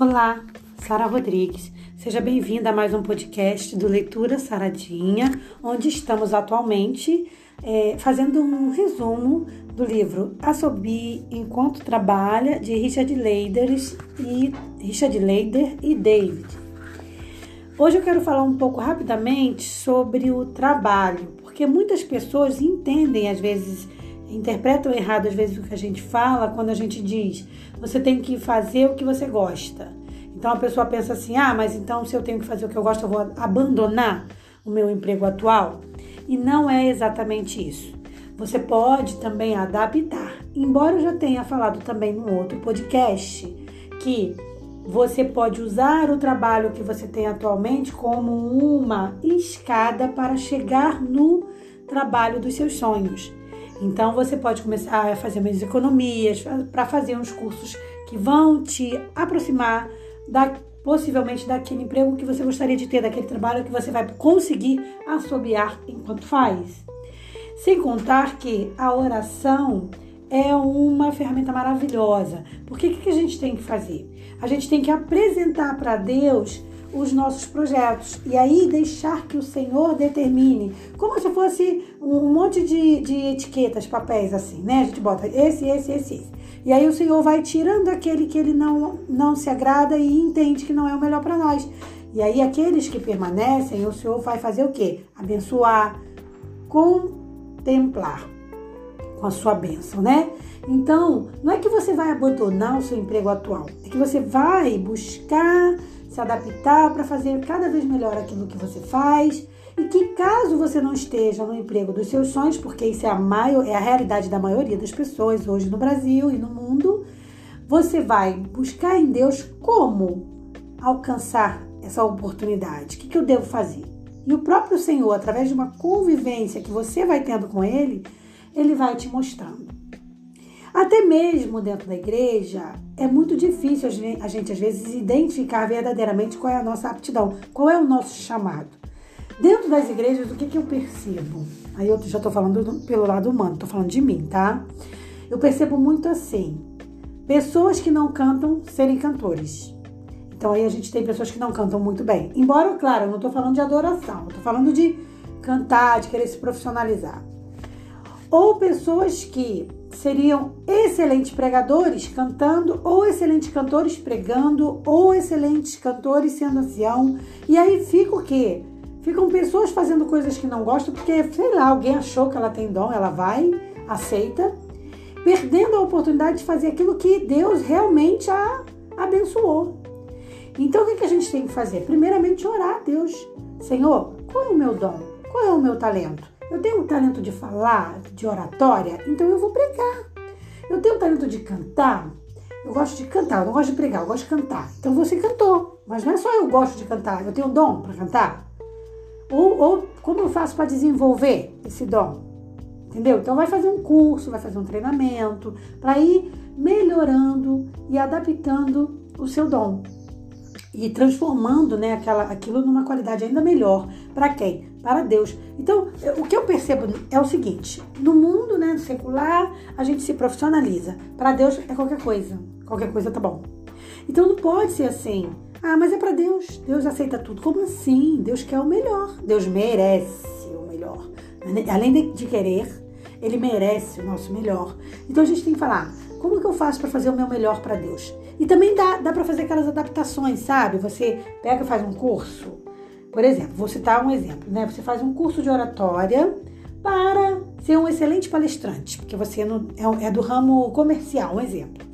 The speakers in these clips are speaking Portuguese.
Olá, Sara Rodrigues. Seja bem-vinda a mais um podcast do Leitura Saradinha, onde estamos atualmente é, fazendo um resumo do livro A Sobi Enquanto Trabalha, de Richard Leider e, Richard Leider e David. Hoje eu quero falar um pouco rapidamente sobre o trabalho, porque muitas pessoas entendem, às vezes, interpretam errado às vezes o que a gente fala quando a gente diz você tem que fazer o que você gosta. Então a pessoa pensa assim: ah, mas então se eu tenho que fazer o que eu gosto, eu vou abandonar o meu emprego atual? E não é exatamente isso. Você pode também adaptar. Embora eu já tenha falado também num outro podcast que você pode usar o trabalho que você tem atualmente como uma escada para chegar no trabalho dos seus sonhos. Então você pode começar a fazer mais economias para fazer uns cursos que vão te aproximar da possivelmente daquele emprego que você gostaria de ter, daquele trabalho que você vai conseguir assobiar enquanto faz. Sem contar que a oração é uma ferramenta maravilhosa. Porque o que a gente tem que fazer? A gente tem que apresentar para Deus os nossos projetos. E aí deixar que o Senhor determine, como se fosse um monte de, de etiquetas, papéis assim, né? A gente bota esse, esse, esse, esse. E aí o Senhor vai tirando aquele que ele não, não se agrada e entende que não é o melhor para nós. E aí aqueles que permanecem, o Senhor vai fazer o quê? Abençoar, contemplar com a sua bênção, né? Então, não é que você vai abandonar o seu emprego atual, é que você vai buscar se adaptar para fazer cada vez melhor aquilo que você faz e que caso você não esteja no emprego dos seus sonhos, porque isso é a, maior, é a realidade da maioria das pessoas hoje no Brasil e no mundo, você vai buscar em Deus como alcançar essa oportunidade. O que, que eu devo fazer? E o próprio Senhor, através de uma convivência que você vai tendo com Ele, Ele vai te mostrando. Até mesmo dentro da igreja, é muito difícil a gente, às vezes, identificar verdadeiramente qual é a nossa aptidão, qual é o nosso chamado. Dentro das igrejas, o que, que eu percebo? Aí eu já estou falando do, pelo lado humano, estou falando de mim, tá? Eu percebo muito assim: pessoas que não cantam serem cantores. Então aí a gente tem pessoas que não cantam muito bem. Embora, claro, eu não estou falando de adoração, estou falando de cantar, de querer se profissionalizar. Ou pessoas que seriam excelentes pregadores cantando, ou excelentes cantores pregando, ou excelentes cantores sendo ancião. E aí fica o quê? Ficam pessoas fazendo coisas que não gostam, porque, sei lá, alguém achou que ela tem dom, ela vai, aceita, perdendo a oportunidade de fazer aquilo que Deus realmente a abençoou. Então, o que a gente tem que fazer? Primeiramente, orar a Deus. Senhor, qual é o meu dom? Qual é o meu talento? Eu tenho o talento de falar, de oratória, então eu vou pregar. Eu tenho o talento de cantar, eu gosto de cantar, eu não gosto de pregar, eu gosto de cantar. Então você cantou, mas não é só eu gosto de cantar, eu tenho um dom para cantar. Ou, ou como eu faço para desenvolver esse dom? Entendeu? Então vai fazer um curso, vai fazer um treinamento para ir melhorando e adaptando o seu dom e transformando né, aquela, aquilo numa qualidade ainda melhor. Para quem? Para Deus. Então, o que eu percebo é o seguinte: no mundo né, secular, a gente se profissionaliza. Para Deus é qualquer coisa. Qualquer coisa tá bom. Então não pode ser assim. Ah, mas é para Deus. Deus aceita tudo. Como assim? Deus quer o melhor. Deus merece o melhor. Além de querer, Ele merece o nosso melhor. Então a gente tem que falar: como que eu faço para fazer o meu melhor para Deus? E também dá, dá para fazer aquelas adaptações, sabe? Você pega faz um curso. Por exemplo, vou citar um exemplo, né? Você faz um curso de oratória para ser um excelente palestrante, porque você não, é, é do ramo comercial, um exemplo.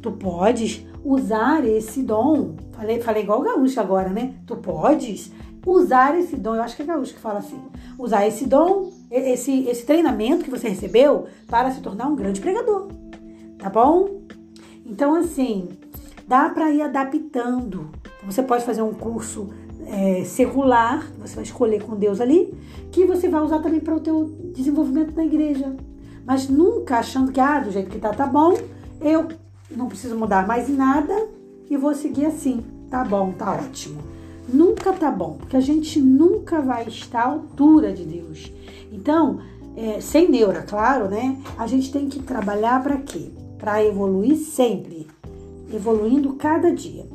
Tu podes usar esse dom. Falei, falei igual o gaúcho agora, né? Tu podes usar esse dom, eu acho que é gaúcho que fala assim, usar esse dom, esse, esse treinamento que você recebeu para se tornar um grande pregador tá bom? Então, assim, dá para ir adaptando. Você pode fazer um curso é, secular, que você vai escolher com Deus ali, que você vai usar também para o teu desenvolvimento na igreja. Mas nunca achando que, ah, do jeito que tá, tá bom, eu não preciso mudar mais nada e vou seguir assim. Tá bom, tá ótimo. Nunca tá bom, porque a gente nunca vai estar à altura de Deus. Então, é, sem neura, claro, né? A gente tem que trabalhar para quê? para evoluir sempre, evoluindo cada dia.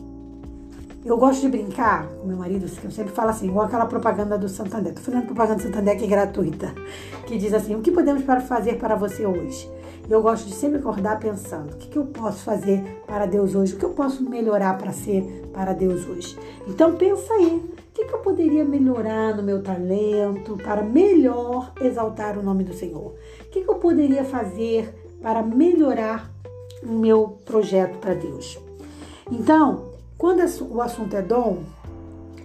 eu gosto de brincar com meu marido, que eu sempre falo assim, igual aquela propaganda do Santander. Tô fazendo propaganda do Santander que é gratuita, que diz assim: o que podemos fazer para você hoje? Eu gosto de sempre acordar pensando: o que, que eu posso fazer para Deus hoje? O que eu posso melhorar para ser para Deus hoje? Então pensa aí: o que, que eu poderia melhorar no meu talento para melhor exaltar o nome do Senhor? O que, que eu poderia fazer para melhorar o meu projeto para Deus? Então, quando o assunto é dom,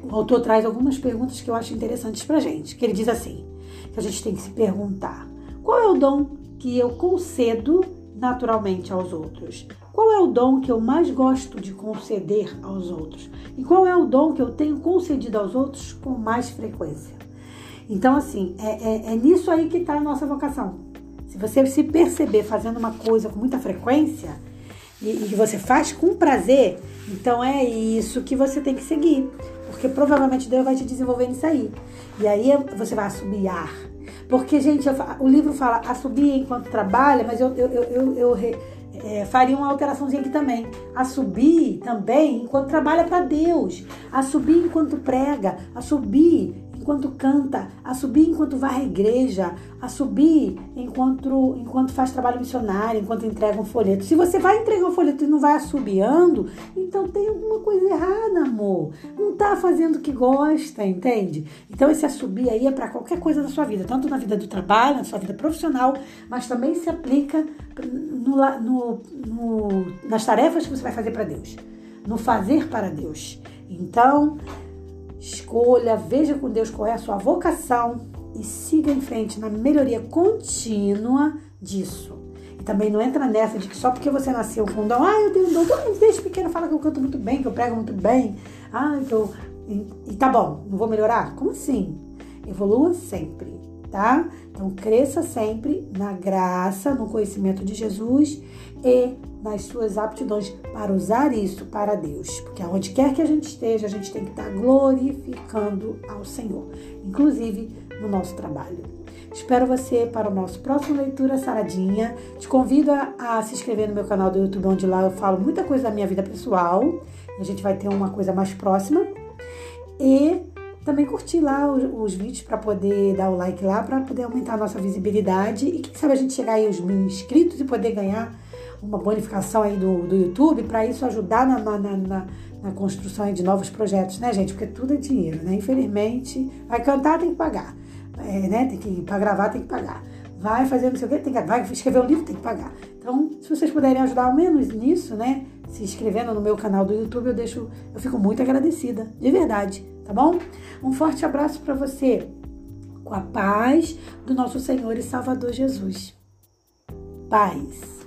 o autor traz algumas perguntas que eu acho interessantes para gente. Que ele diz assim: que a gente tem que se perguntar qual é o dom que eu concedo naturalmente aos outros? Qual é o dom que eu mais gosto de conceder aos outros? E qual é o dom que eu tenho concedido aos outros com mais frequência? Então, assim, é, é, é nisso aí que está a nossa vocação. Você se perceber fazendo uma coisa com muita frequência e, e você faz com prazer, então é isso que você tem que seguir. Porque provavelmente Deus vai te desenvolver nisso aí. E aí você vai assobiar porque, gente, o livro fala assobia enquanto trabalha, mas eu, eu, eu, eu é, faria uma alteraçãozinha aqui também. Assobie também enquanto trabalha para Deus. Assobie enquanto prega. Assobie enquanto canta, a subir enquanto vai à igreja, a subir enquanto, enquanto faz trabalho missionário, enquanto entrega um folheto. Se você vai entregar um folheto e não vai assobiando, então tem alguma coisa errada, amor. Não tá fazendo o que gosta, entende? Então esse assobir aí é para qualquer coisa da sua vida, tanto na vida do trabalho, na sua vida profissional, mas também se aplica no, no, no, nas tarefas que você vai fazer para Deus, no fazer para Deus. Então, Escolha, veja com Deus qual é a sua vocação e siga em frente na melhoria contínua disso. E também não entra nessa de que só porque você nasceu com dom, ah, eu tenho um dom, desde pequeno fala que eu canto muito bem, que eu prego muito bem, ah, que eu. E, e tá bom, não vou melhorar? Como assim? Evolua sempre, tá? Então cresça sempre na graça, no conhecimento de Jesus e nas suas aptidões para usar isso para Deus. Porque aonde quer que a gente esteja, a gente tem que estar glorificando ao Senhor, inclusive no nosso trabalho. Espero você para o nosso próximo Leitura Saradinha. Te convido a, se inscrever no meu canal do YouTube, onde lá eu falo muita coisa da minha vida pessoal. A gente vai ter uma coisa mais próxima. E também curtir lá os, os vídeos para poder dar o like lá, para poder aumentar a nossa visibilidade. E quem sabe a gente chegar aí aos mil inscritos e poder ganhar uma bonificação aí do, do YouTube para isso ajudar na, na, na, na construção de novos projetos, né, gente? Porque tudo é dinheiro, né? Infelizmente, vai cantar, tem que pagar. É, né? Tem que, para gravar, tem que pagar. Vai fazer não sei o quê, tem que, vai escrever um livro, tem que pagar. Então, se vocês puderem ajudar ao menos nisso, né? Se inscrevendo no meu canal do YouTube, eu deixo, eu fico muito agradecida, de verdade, tá bom? Um forte abraço para você, com a paz do nosso Senhor e Salvador Jesus. Paz.